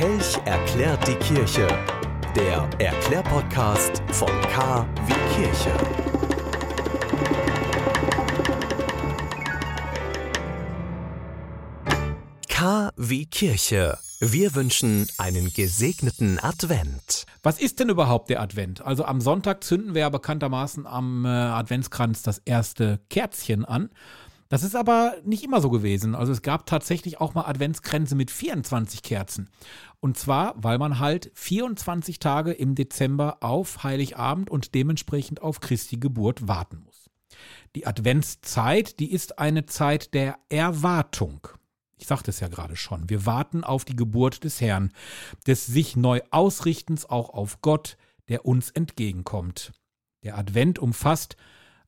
Kelch erklärt die Kirche. Der Erklärpodcast von K wie Kirche. K wie Kirche. Wir wünschen einen gesegneten Advent. Was ist denn überhaupt der Advent? Also am Sonntag zünden wir ja bekanntermaßen am äh, Adventskranz das erste Kerzchen an. Das ist aber nicht immer so gewesen. Also es gab tatsächlich auch mal Adventskränze mit 24 Kerzen. Und zwar, weil man halt 24 Tage im Dezember auf Heiligabend und dementsprechend auf Christi Geburt warten muss. Die Adventszeit, die ist eine Zeit der Erwartung. Ich sagte es ja gerade schon. Wir warten auf die Geburt des Herrn, des sich neu Ausrichtens auch auf Gott, der uns entgegenkommt. Der Advent umfasst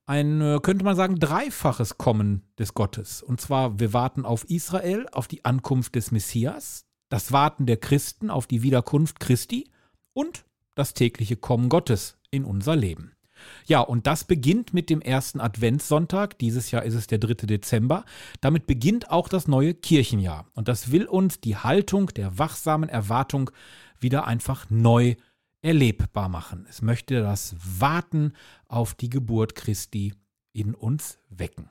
ein, äh, könnte man sagen, dreifaches Kommen des Gottes. Und zwar, wir warten auf Israel, auf die Ankunft des Messias, das Warten der Christen auf die Wiederkunft Christi und das tägliche Kommen Gottes in unser Leben. Ja, und das beginnt mit dem ersten Adventssonntag. Dieses Jahr ist es der 3. Dezember. Damit beginnt auch das neue Kirchenjahr. Und das will uns die Haltung der wachsamen Erwartung wieder einfach neu erlebbar machen. Es möchte das Warten auf die Geburt Christi in uns wecken.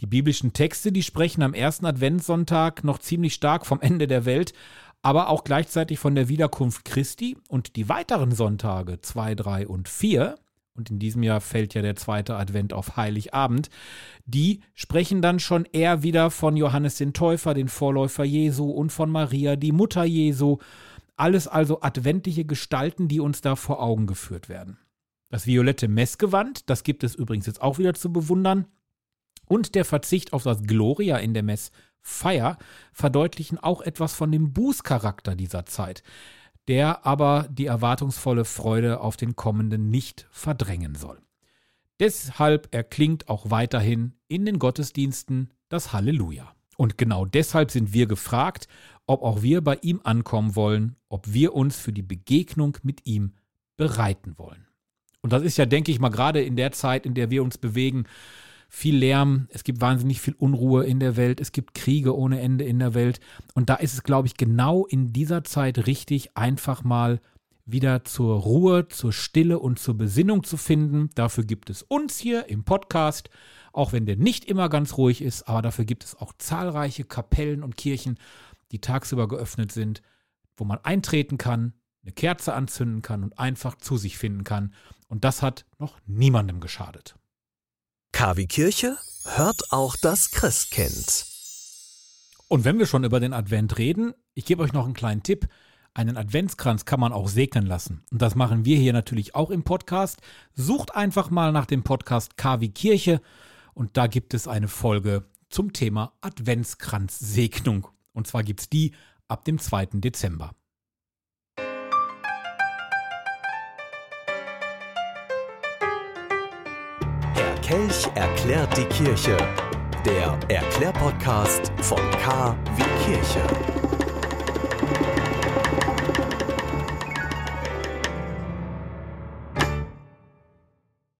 Die biblischen Texte, die sprechen am ersten Adventssonntag noch ziemlich stark vom Ende der Welt, aber auch gleichzeitig von der Wiederkunft Christi und die weiteren Sonntage 2, 3 und 4, und in diesem Jahr fällt ja der zweite Advent auf Heiligabend, die sprechen dann schon eher wieder von Johannes den Täufer, den Vorläufer Jesu und von Maria, die Mutter Jesu alles also adventliche Gestalten, die uns da vor Augen geführt werden. Das violette Messgewand, das gibt es übrigens jetzt auch wieder zu bewundern. Und der Verzicht auf das Gloria in der Messfeier verdeutlichen auch etwas von dem Bußcharakter dieser Zeit, der aber die erwartungsvolle Freude auf den kommenden nicht verdrängen soll. Deshalb erklingt auch weiterhin in den Gottesdiensten das Halleluja. Und genau deshalb sind wir gefragt, ob auch wir bei ihm ankommen wollen, ob wir uns für die Begegnung mit ihm bereiten wollen. Und das ist ja, denke ich mal, gerade in der Zeit, in der wir uns bewegen, viel Lärm, es gibt wahnsinnig viel Unruhe in der Welt, es gibt Kriege ohne Ende in der Welt. Und da ist es, glaube ich, genau in dieser Zeit richtig, einfach mal wieder zur Ruhe, zur Stille und zur Besinnung zu finden. Dafür gibt es uns hier im Podcast, auch wenn der nicht immer ganz ruhig ist, aber dafür gibt es auch zahlreiche Kapellen und Kirchen, die tagsüber geöffnet sind, wo man eintreten kann, eine Kerze anzünden kann und einfach zu sich finden kann. Und das hat noch niemandem geschadet. KW Kirche hört auch das Christkind. Und wenn wir schon über den Advent reden, ich gebe euch noch einen kleinen Tipp. Einen Adventskranz kann man auch segnen lassen. Und das machen wir hier natürlich auch im Podcast. Sucht einfach mal nach dem Podcast KW Kirche und da gibt es eine Folge zum Thema Adventskranzsegnung. Und zwar gibt es die ab dem 2. Dezember. Herr Kelch erklärt die Kirche. Der Erklärpodcast von K wie Kirche.